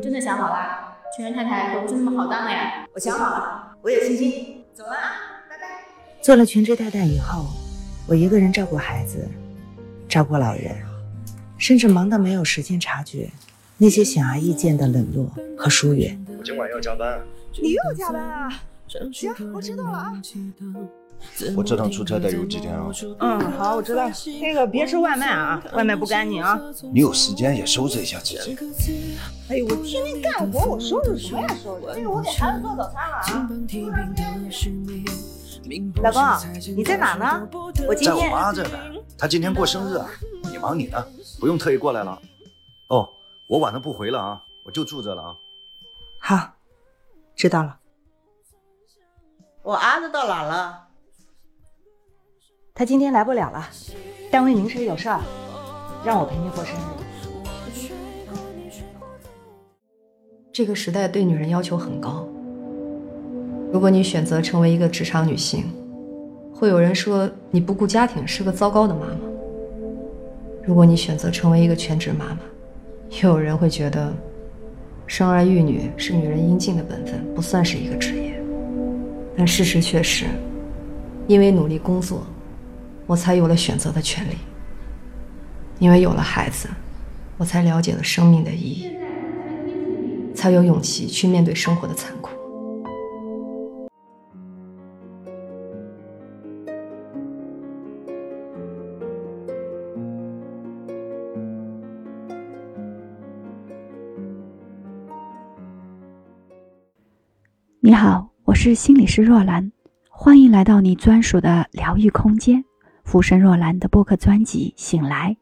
你真的想好啦？全职太太可不是那么好当的呀。我想好了，我有信心。走了啊，拜拜。做了全职太太以后，我一个人照顾孩子，照顾老人，甚至忙到没有时间察觉那些显而易见的冷落和疏远。我今晚要加班。你又加班啊？行，我知道了啊。我这趟出差得有几天啊？嗯，好，我知道了。那个别吃外卖啊，外卖不干净啊。你有时间也收拾一下自己。哎呦，我天天干活，我收拾什么呀？收拾。那个我给孩子做早餐了啊。老公，你在哪呢？我今天在我妈这呢。她今天过生日啊，你忙你的，不用特意过来了。哦，我晚上不回了啊，我就住这了啊。好，知道了。我儿子到哪了？他今天来不了了，单位临时有事儿，让我陪你过生日。这个时代对女人要求很高。如果你选择成为一个职场女性，会有人说你不顾家庭是个糟糕的妈妈；如果你选择成为一个全职妈妈，又有人会觉得生儿育女是女人应尽的本分，不算是一个职业。但事实却是，因为努力工作，我才有了选择的权利；因为有了孩子，我才了解了生命的意义，才有勇气去面对生活的残酷。你好，我是心理师若兰，欢迎来到你专属的疗愈空间——浮生若兰的播客专辑《醒来》。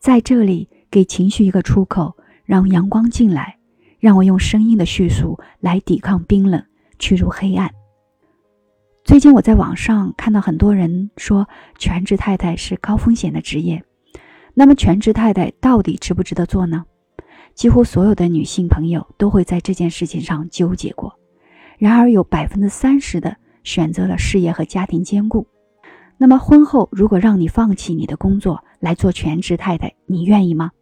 在这里，给情绪一个出口，让阳光进来，让我用声音的叙述来抵抗冰冷，驱逐黑暗。最近我在网上看到很多人说，全职太太是高风险的职业。那么，全职太太到底值不值得做呢？几乎所有的女性朋友都会在这件事情上纠结过。然而，有百分之三十的选择了事业和家庭兼顾。那么，婚后如果让你放弃你的工作来做全职太太，你愿意吗？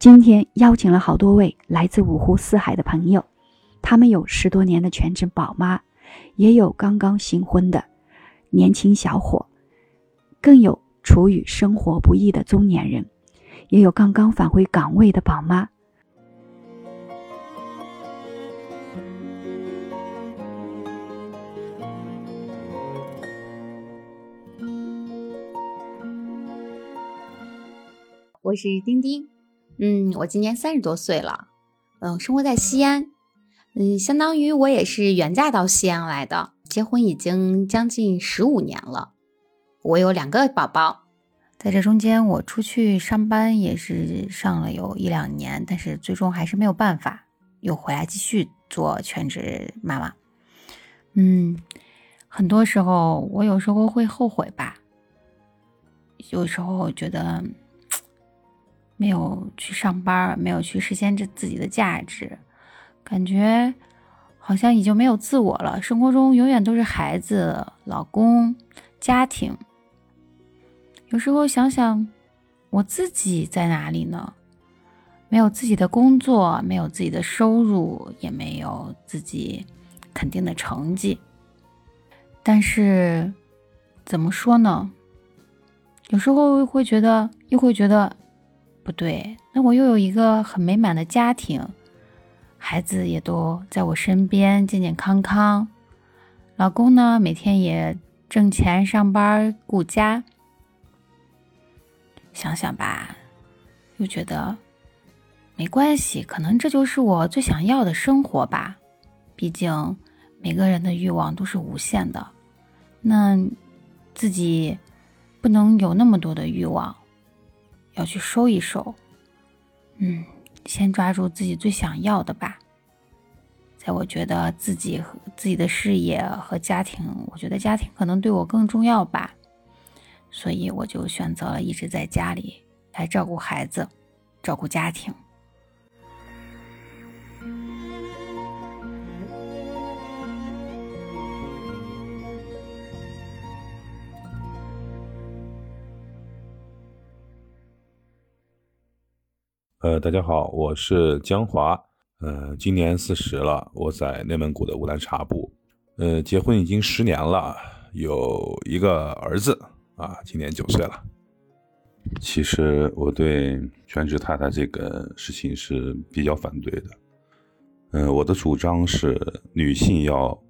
今天邀请了好多位来自五湖四海的朋友，他们有十多年的全职宝妈，也有刚刚新婚的年轻小伙，更有处于生活不易的中年人，也有刚刚返回岗位的宝妈。我是丁丁，嗯，我今年三十多岁了，嗯，生活在西安，嗯，相当于我也是远嫁到西安来的，结婚已经将近十五年了，我有两个宝宝，在这中间我出去上班也是上了有一两年，但是最终还是没有办法，又回来继续做全职妈妈，嗯，很多时候我有时候会后悔吧，有时候觉得。没有去上班，没有去实现这自己的价值，感觉好像已经没有自我了。生活中永远都是孩子、老公、家庭。有时候想想，我自己在哪里呢？没有自己的工作，没有自己的收入，也没有自己肯定的成绩。但是，怎么说呢？有时候会觉得，又会觉得。不对，那我又有一个很美满的家庭，孩子也都在我身边，健健康康。老公呢，每天也挣钱上班顾家。想想吧，又觉得没关系，可能这就是我最想要的生活吧。毕竟每个人的欲望都是无限的，那自己不能有那么多的欲望。要去收一收，嗯，先抓住自己最想要的吧。在我觉得自己和自己的事业和家庭，我觉得家庭可能对我更重要吧，所以我就选择了一直在家里来照顾孩子，照顾家庭。呃，大家好，我是江华，呃，今年四十了，我在内蒙古的乌兰察布，呃，结婚已经十年了，有一个儿子啊，今年九岁了。其实我对全职太太这个事情是比较反对的，嗯，我的主张是女性要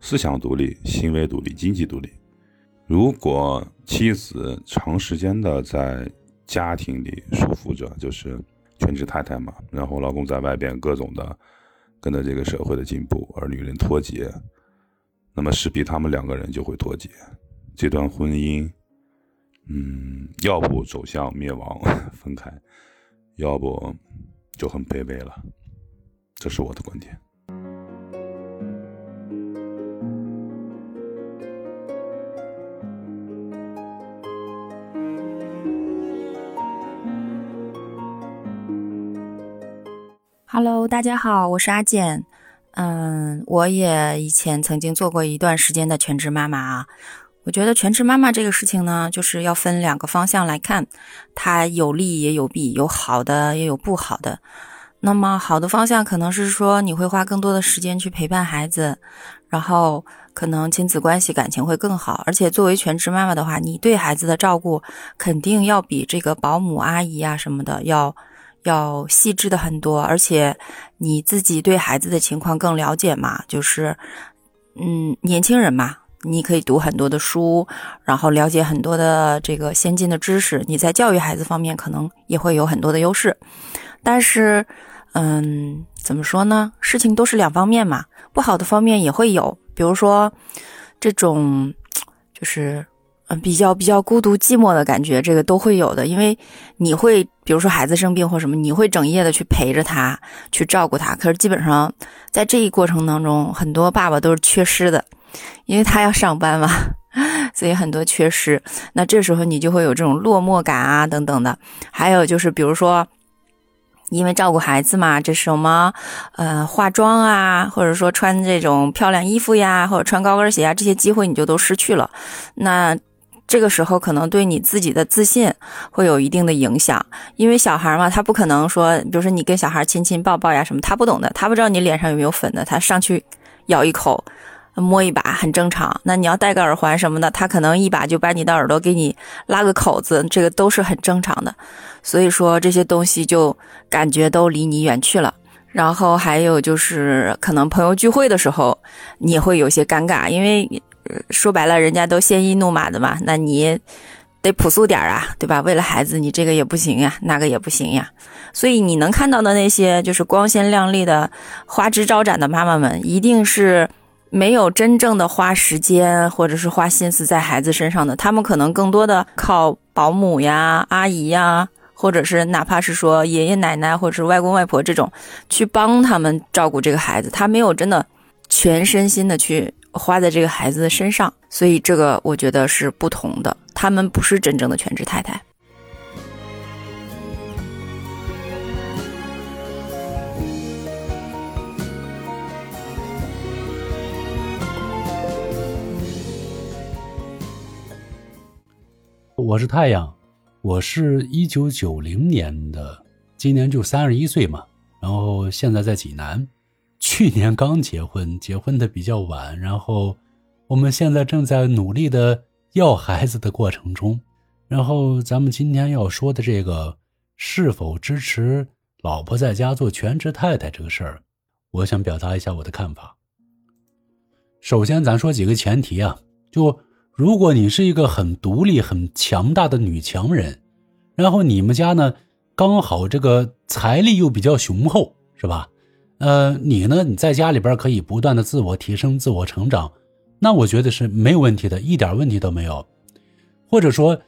思想独立、行为独立、经济独立。如果妻子长时间的在家庭里束缚着，就是。全职太太嘛，然后老公在外边各种的跟着这个社会的进步，而女人脱节，那么势必他们两个人就会脱节，这段婚姻，嗯，要不走向灭亡分开，要不就很卑微了，这是我的观点。Hello，大家好，我是阿健。嗯，我也以前曾经做过一段时间的全职妈妈啊。我觉得全职妈妈这个事情呢，就是要分两个方向来看，它有利也有弊，有好的也有不好的。那么好的方向可能是说你会花更多的时间去陪伴孩子，然后可能亲子关系感情会更好。而且作为全职妈妈的话，你对孩子的照顾肯定要比这个保姆阿姨啊什么的要。要细致的很多，而且你自己对孩子的情况更了解嘛？就是，嗯，年轻人嘛，你可以读很多的书，然后了解很多的这个先进的知识，你在教育孩子方面可能也会有很多的优势。但是，嗯，怎么说呢？事情都是两方面嘛，不好的方面也会有，比如说这种，就是。嗯，比较比较孤独寂寞的感觉，这个都会有的，因为你会，比如说孩子生病或什么，你会整夜的去陪着他，去照顾他。可是基本上在这一过程当中，很多爸爸都是缺失的，因为他要上班嘛，所以很多缺失。那这时候你就会有这种落寞感啊，等等的。还有就是，比如说，因为照顾孩子嘛，这什么，呃，化妆啊，或者说穿这种漂亮衣服呀，或者穿高跟鞋啊，这些机会你就都失去了。那这个时候可能对你自己的自信会有一定的影响，因为小孩嘛，他不可能说，比如说你跟小孩亲亲抱抱呀什么，他不懂的，他不知道你脸上有没有粉的，他上去咬一口，摸一把很正常。那你要戴个耳环什么的，他可能一把就把你的耳朵给你拉个口子，这个都是很正常的。所以说这些东西就感觉都离你远去了。然后还有就是可能朋友聚会的时候，你会有些尴尬，因为。说白了，人家都鲜衣怒马的嘛，那你得朴素点啊，对吧？为了孩子，你这个也不行呀，那个也不行呀。所以你能看到的那些就是光鲜亮丽的、花枝招展的妈妈们，一定是没有真正的花时间或者是花心思在孩子身上的。他们可能更多的靠保姆呀、阿姨呀，或者是哪怕是说爷爷奶奶或者是外公外婆这种，去帮他们照顾这个孩子。他没有真的全身心的去。花在这个孩子的身上，所以这个我觉得是不同的。他们不是真正的全职太太。我是太阳，我是一九九零年的，今年就三十一岁嘛，然后现在在济南。去年刚结婚，结婚的比较晚，然后我们现在正在努力的要孩子的过程中。然后咱们今天要说的这个是否支持老婆在家做全职太太这个事儿，我想表达一下我的看法。首先，咱说几个前提啊，就如果你是一个很独立、很强大的女强人，然后你们家呢刚好这个财力又比较雄厚，是吧？呃，你呢？你在家里边可以不断的自我提升、自我成长，那我觉得是没有问题的，一点问题都没有。或者说，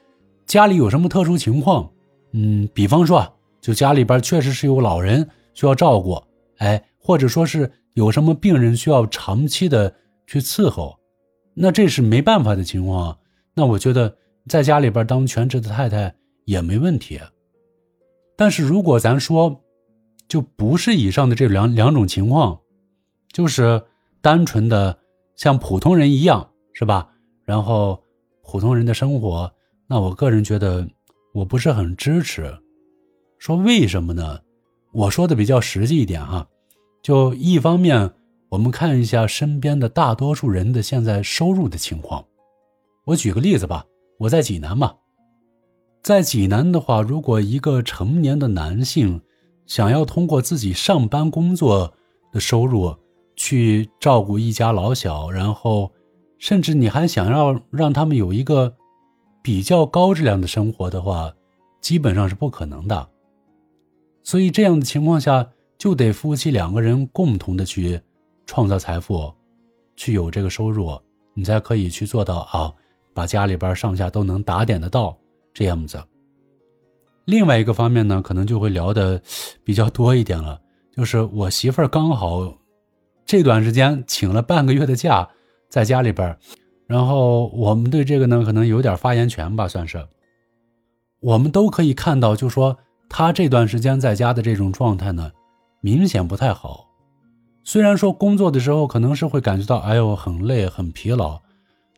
家里有什么特殊情况，嗯，比方说啊，就家里边确实是有老人需要照顾，哎，或者说是有什么病人需要长期的去伺候，那这是没办法的情况。那我觉得在家里边当全职的太太也没问题。但是如果咱说，就不是以上的这两两种情况，就是单纯的像普通人一样，是吧？然后普通人的生活，那我个人觉得我不是很支持。说为什么呢？我说的比较实际一点哈，就一方面，我们看一下身边的大多数人的现在收入的情况。我举个例子吧，我在济南嘛，在济南的话，如果一个成年的男性想要通过自己上班工作的收入去照顾一家老小，然后甚至你还想要让他们有一个比较高质量的生活的话，基本上是不可能的。所以这样的情况下，就得夫妻两个人共同的去创造财富，去有这个收入，你才可以去做到啊，把家里边上下都能打点得到这样子。另外一个方面呢，可能就会聊的比较多一点了，就是我媳妇儿刚好这段时间请了半个月的假，在家里边儿，然后我们对这个呢，可能有点发言权吧，算是。我们都可以看到，就说。他这段时间在家的这种状态呢，明显不太好。虽然说工作的时候可能是会感觉到，哎呦，很累、很疲劳，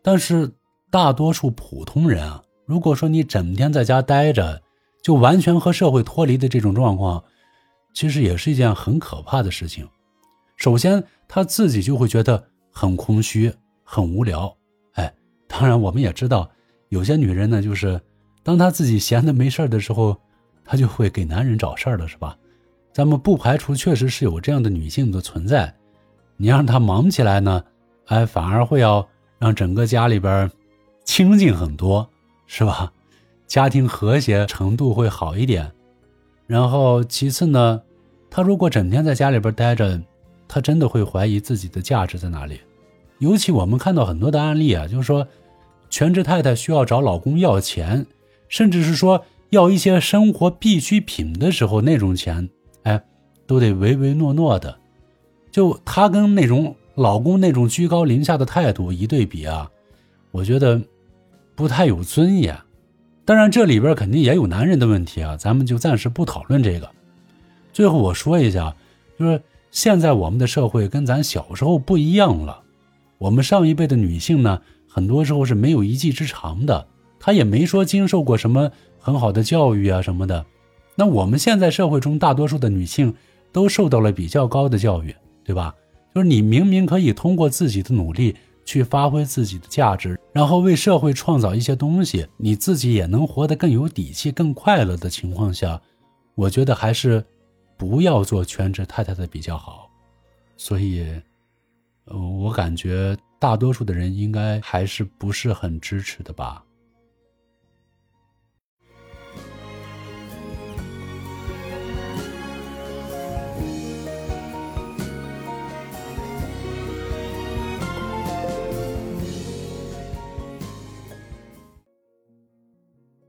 但是大多数普通人啊，如果说你整天在家待着，就完全和社会脱离的这种状况，其实也是一件很可怕的事情。首先，他自己就会觉得很空虚、很无聊。哎，当然，我们也知道，有些女人呢，就是当她自己闲的没事的时候。她就会给男人找事儿了，是吧？咱们不排除确实是有这样的女性的存在。你让她忙起来呢，哎，反而会要让整个家里边清静很多，是吧？家庭和谐程度会好一点。然后其次呢，她如果整天在家里边待着，她真的会怀疑自己的价值在哪里。尤其我们看到很多的案例啊，就是说，全职太太需要找老公要钱，甚至是说。要一些生活必需品的时候，那种钱，哎，都得唯唯诺诺的。就她跟那种老公那种居高临下的态度一对比啊，我觉得不太有尊严。当然，这里边肯定也有男人的问题啊，咱们就暂时不讨论这个。最后我说一下，就是现在我们的社会跟咱小时候不一样了。我们上一辈的女性呢，很多时候是没有一技之长的，她也没说经受过什么。很好的教育啊什么的，那我们现在社会中大多数的女性都受到了比较高的教育，对吧？就是你明明可以通过自己的努力去发挥自己的价值，然后为社会创造一些东西，你自己也能活得更有底气、更快乐的情况下，我觉得还是不要做全职太太的比较好。所以，呃，我感觉大多数的人应该还是不是很支持的吧。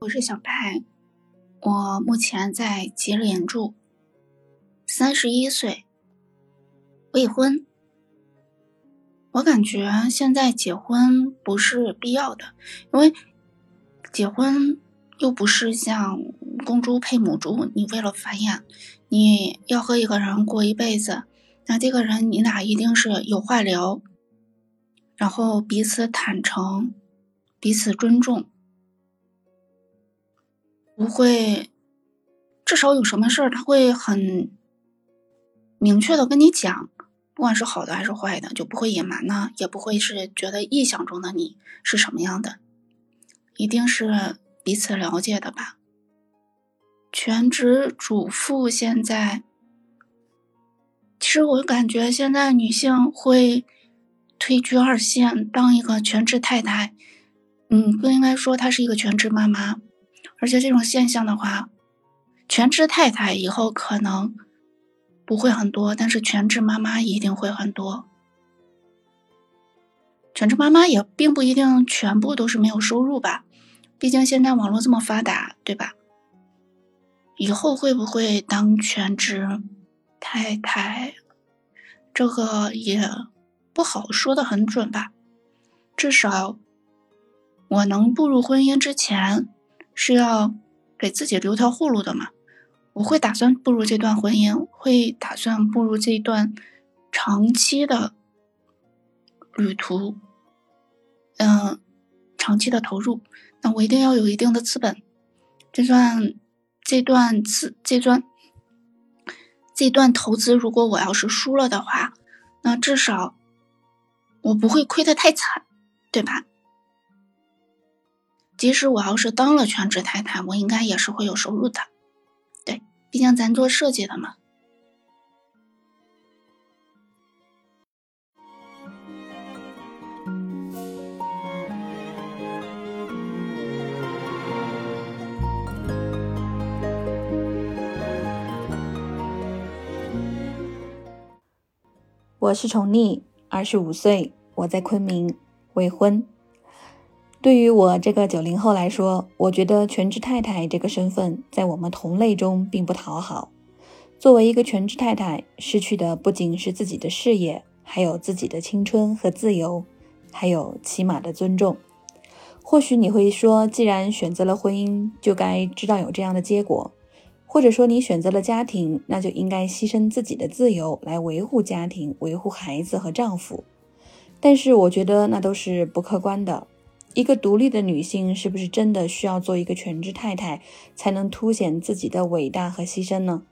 我是小白，我目前在吉林住，三十一岁，未婚。我感觉现在结婚不是必要的，因为结婚又不是像公猪配母猪，你为了繁衍，你要和一个人过一辈子，那这个人你俩一定是有话聊，然后彼此坦诚，彼此尊重。不会，至少有什么事儿他会很明确的跟你讲，不管是好的还是坏的，就不会隐瞒呢，也不会是觉得臆想中的你是什么样的，一定是彼此了解的吧。全职主妇现在，其实我感觉现在女性会退居二线，当一个全职太太，嗯，不应该说她是一个全职妈妈。而且这种现象的话，全职太太以后可能不会很多，但是全职妈妈一定会很多。全职妈妈也并不一定全部都是没有收入吧，毕竟现在网络这么发达，对吧？以后会不会当全职太太，这个也不好说的很准吧。至少我能步入婚姻之前。是要给自己留条后路的嘛？我会打算步入这段婚姻，会打算步入这段长期的旅途，嗯，长期的投入。那我一定要有一定的资本，这段这段资这段这段投资，如果我要是输了的话，那至少我不会亏得太惨，对吧？即使我要是当了全职太太，我应该也是会有收入的，对，毕竟咱做设计的嘛。我是宠溺，二十五岁，我在昆明，未婚。对于我这个九零后来说，我觉得全职太太这个身份在我们同类中并不讨好。作为一个全职太太，失去的不仅是自己的事业，还有自己的青春和自由，还有起码的尊重。或许你会说，既然选择了婚姻，就该知道有这样的结果。或者说你选择了家庭，那就应该牺牲自己的自由来维护家庭、维护孩子和丈夫。但是我觉得那都是不客观的。一个独立的女性是不是真的需要做一个全职太太，才能凸显自己的伟大和牺牲呢？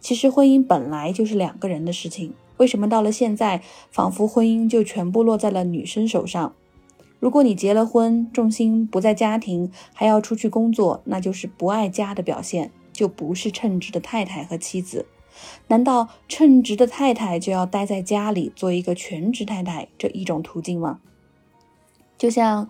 其实婚姻本来就是两个人的事情，为什么到了现在，仿佛婚姻就全部落在了女生手上？如果你结了婚，重心不在家庭，还要出去工作，那就是不爱家的表现。就不是称职的太太和妻子，难道称职的太太就要待在家里做一个全职太太这一种途径吗？就像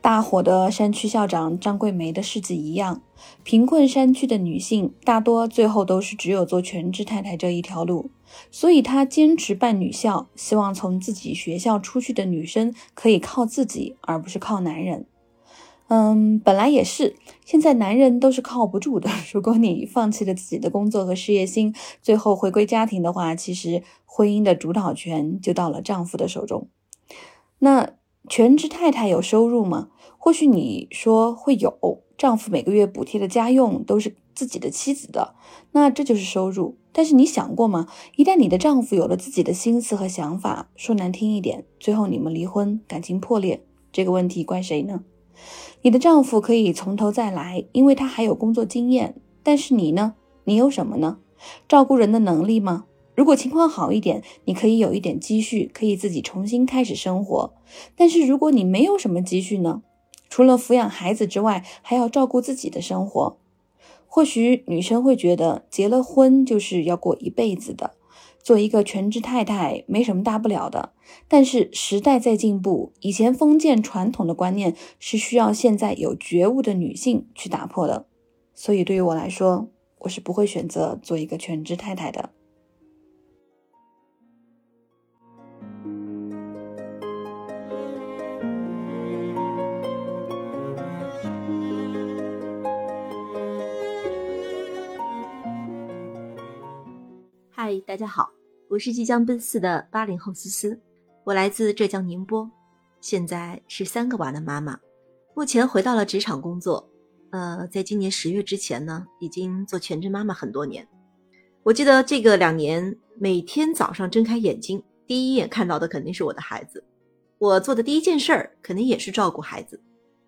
大火的山区校长张桂梅的事迹一样，贫困山区的女性大多最后都是只有做全职太太这一条路，所以她坚持办女校，希望从自己学校出去的女生可以靠自己，而不是靠男人。嗯，本来也是，现在男人都是靠不住的。如果你放弃了自己的工作和事业心，最后回归家庭的话，其实婚姻的主导权就到了丈夫的手中。那全职太太有收入吗？或许你说会有，丈夫每个月补贴的家用都是自己的妻子的，那这就是收入。但是你想过吗？一旦你的丈夫有了自己的心思和想法，说难听一点，最后你们离婚，感情破裂，这个问题怪谁呢？你的丈夫可以从头再来，因为他还有工作经验。但是你呢？你有什么呢？照顾人的能力吗？如果情况好一点，你可以有一点积蓄，可以自己重新开始生活。但是如果你没有什么积蓄呢？除了抚养孩子之外，还要照顾自己的生活。或许女生会觉得，结了婚就是要过一辈子的。做一个全职太太没什么大不了的，但是时代在进步，以前封建传统的观念是需要现在有觉悟的女性去打破的。所以对于我来说，我是不会选择做一个全职太太的。嗨，大家好，我是即将奔四的八零后思思，我来自浙江宁波，现在是三个娃的妈妈，目前回到了职场工作。呃，在今年十月之前呢，已经做全职妈妈很多年。我记得这个两年，每天早上睁开眼睛，第一眼看到的肯定是我的孩子，我做的第一件事儿肯定也是照顾孩子。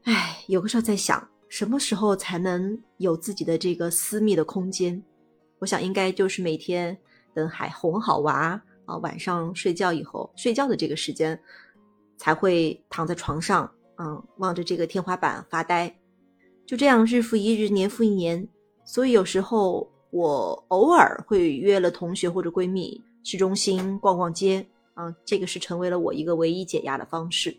哎，有个时候在想，什么时候才能有自己的这个私密的空间？我想应该就是每天。等还哄好娃啊，晚上睡觉以后，睡觉的这个时间，才会躺在床上，嗯，望着这个天花板发呆。就这样日复一日，年复一年。所以有时候我偶尔会约了同学或者闺蜜，市中心逛逛街，啊，这个是成为了我一个唯一解压的方式。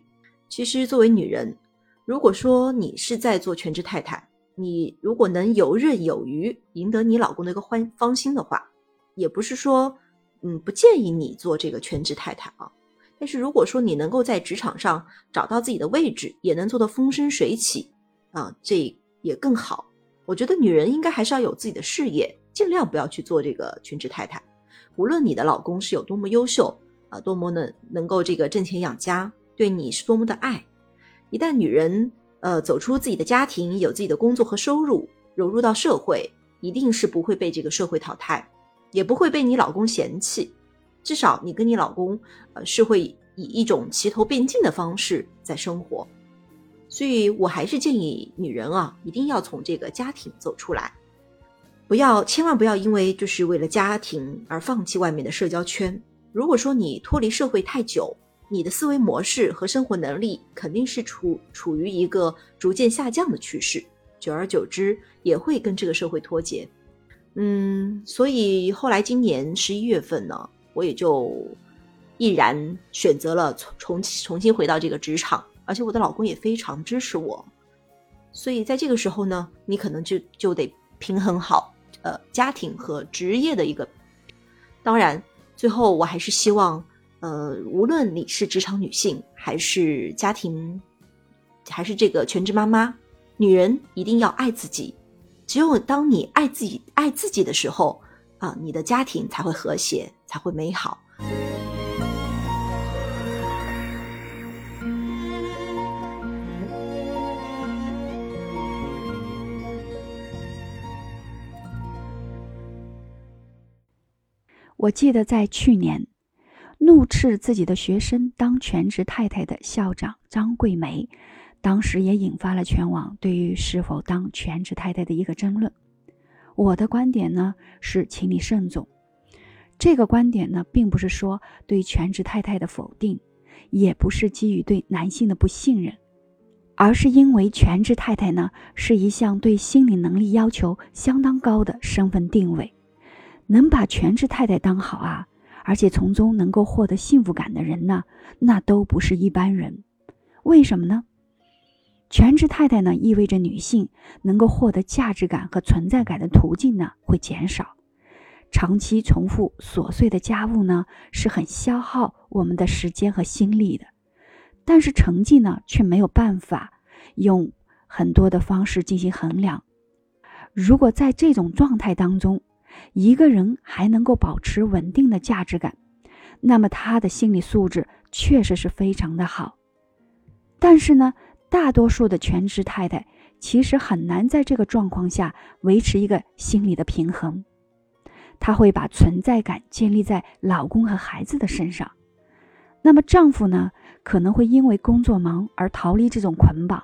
其实作为女人，如果说你是在做全职太太，你如果能游刃有余，赢得你老公的一个欢芳心的话。也不是说，嗯，不建议你做这个全职太太啊。但是如果说你能够在职场上找到自己的位置，也能做到风生水起啊，这也更好。我觉得女人应该还是要有自己的事业，尽量不要去做这个全职太太。无论你的老公是有多么优秀啊，多么能能够这个挣钱养家，对你是多么的爱，一旦女人呃走出自己的家庭，有自己的工作和收入，融入到社会，一定是不会被这个社会淘汰。也不会被你老公嫌弃，至少你跟你老公，呃，是会以一种齐头并进的方式在生活。所以我还是建议女人啊，一定要从这个家庭走出来，不要，千万不要因为就是为了家庭而放弃外面的社交圈。如果说你脱离社会太久，你的思维模式和生活能力肯定是处处于一个逐渐下降的趋势，久而久之也会跟这个社会脱节。嗯，所以后来今年十一月份呢，我也就毅然选择了重重重新回到这个职场，而且我的老公也非常支持我。所以在这个时候呢，你可能就就得平衡好呃家庭和职业的一个。当然，最后我还是希望。呃，无论你是职场女性，还是家庭，还是这个全职妈妈，女人一定要爱自己。只有当你爱自己、爱自己的时候，啊，你的家庭才会和谐，才会美好。我记得在去年。怒斥自己的学生当全职太太的校长张桂梅，当时也引发了全网对于是否当全职太太的一个争论。我的观点呢是，请你慎重。这个观点呢，并不是说对全职太太的否定，也不是基于对男性的不信任，而是因为全职太太呢是一项对心理能力要求相当高的身份定位，能把全职太太当好啊。而且从中能够获得幸福感的人呢，那都不是一般人。为什么呢？全职太太呢，意味着女性能够获得价值感和存在感的途径呢会减少。长期重复琐碎的家务呢，是很消耗我们的时间和心力的。但是成绩呢，却没有办法用很多的方式进行衡量。如果在这种状态当中，一个人还能够保持稳定的价值感，那么他的心理素质确实是非常的好。但是呢，大多数的全职太太其实很难在这个状况下维持一个心理的平衡。她会把存在感建立在老公和孩子的身上，那么丈夫呢，可能会因为工作忙而逃离这种捆绑，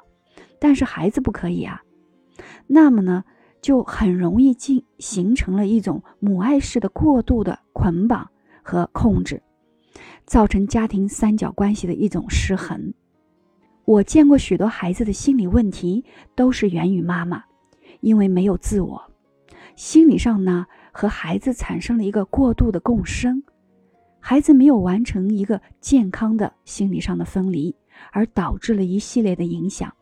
但是孩子不可以啊。那么呢？就很容易进形成了一种母爱式的过度的捆绑和控制，造成家庭三角关系的一种失衡。我见过许多孩子的心理问题都是源于妈妈，因为没有自我，心理上呢和孩子产生了一个过度的共生，孩子没有完成一个健康的心理上的分离，而导致了一系列的影响。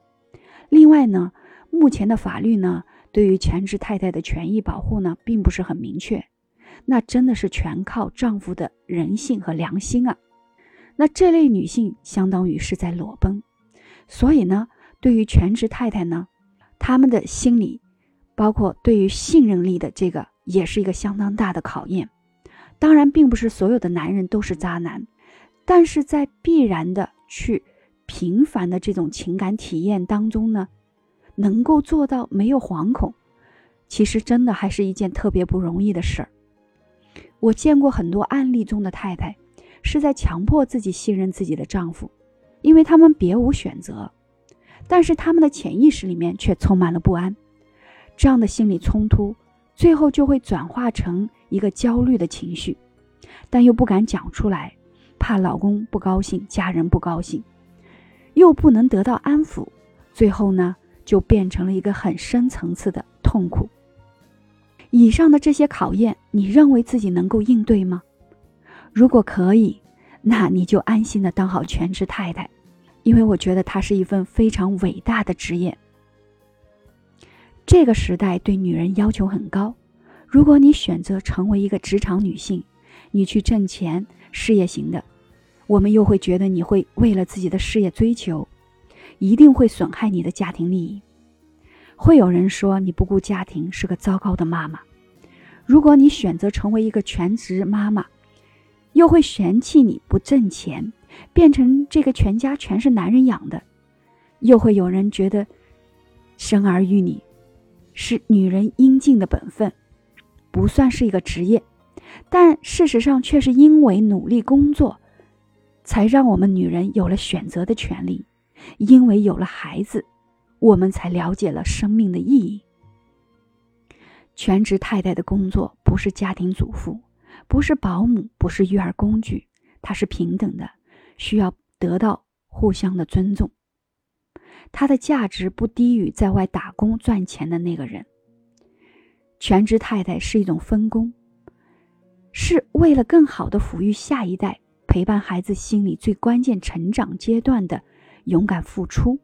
另外呢，目前的法律呢。对于全职太太的权益保护呢，并不是很明确，那真的是全靠丈夫的人性和良心啊。那这类女性相当于是在裸奔，所以呢，对于全职太太呢，她们的心理，包括对于信任力的这个，也是一个相当大的考验。当然，并不是所有的男人都是渣男，但是在必然的去频繁的这种情感体验当中呢。能够做到没有惶恐，其实真的还是一件特别不容易的事儿。我见过很多案例中的太太，是在强迫自己信任自己的丈夫，因为他们别无选择，但是他们的潜意识里面却充满了不安。这样的心理冲突，最后就会转化成一个焦虑的情绪，但又不敢讲出来，怕老公不高兴，家人不高兴，又不能得到安抚，最后呢？就变成了一个很深层次的痛苦。以上的这些考验，你认为自己能够应对吗？如果可以，那你就安心的当好全职太太，因为我觉得它是一份非常伟大的职业。这个时代对女人要求很高，如果你选择成为一个职场女性，你去挣钱，事业型的，我们又会觉得你会为了自己的事业追求。一定会损害你的家庭利益，会有人说你不顾家庭是个糟糕的妈妈。如果你选择成为一个全职妈妈，又会嫌弃你不挣钱，变成这个全家全是男人养的。又会有人觉得生儿育女是女人应尽的本分，不算是一个职业，但事实上却是因为努力工作，才让我们女人有了选择的权利。因为有了孩子，我们才了解了生命的意义。全职太太的工作不是家庭主妇，不是保姆，不是育儿工具，它是平等的，需要得到互相的尊重。它的价值不低于在外打工赚钱的那个人。全职太太是一种分工，是为了更好的抚育下一代，陪伴孩子心理最关键成长阶段的勇敢付出。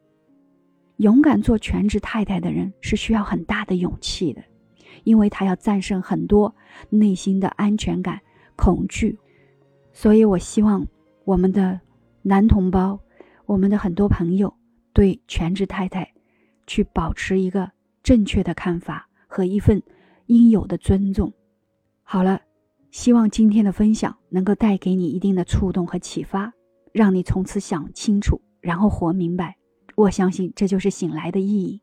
勇敢做全职太太的人是需要很大的勇气的，因为他要战胜很多内心的安全感、恐惧。所以我希望我们的男同胞，我们的很多朋友对全职太太去保持一个正确的看法和一份。应有的尊重。好了，希望今天的分享能够带给你一定的触动和启发，让你从此想清楚，然后活明白。我相信这就是醒来的意义。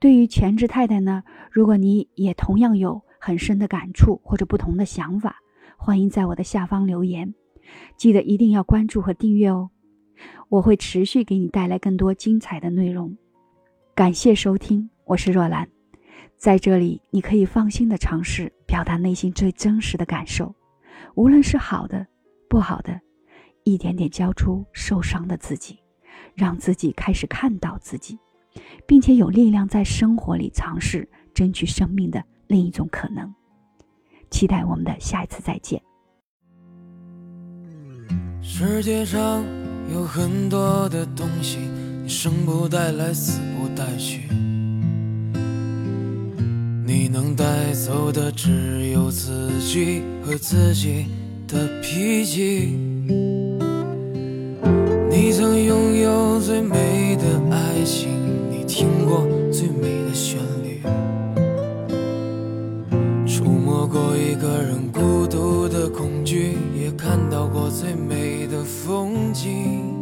对于全职太太呢，如果你也同样有很深的感触或者不同的想法，欢迎在我的下方留言。记得一定要关注和订阅哦，我会持续给你带来更多精彩的内容。感谢收听，我是若兰。在这里，你可以放心的尝试表达内心最真实的感受，无论是好的、不好的，一点点交出受伤的自己，让自己开始看到自己，并且有力量在生活里尝试争取生命的另一种可能。期待我们的下一次再见。世界上有很多的东西，你生不带来，死不带去。你能带走的只有自己和自己的脾气。你曾拥有最美的爱情，最美的旋律，触摸过一个人孤独的恐惧，也看到过最美的风景。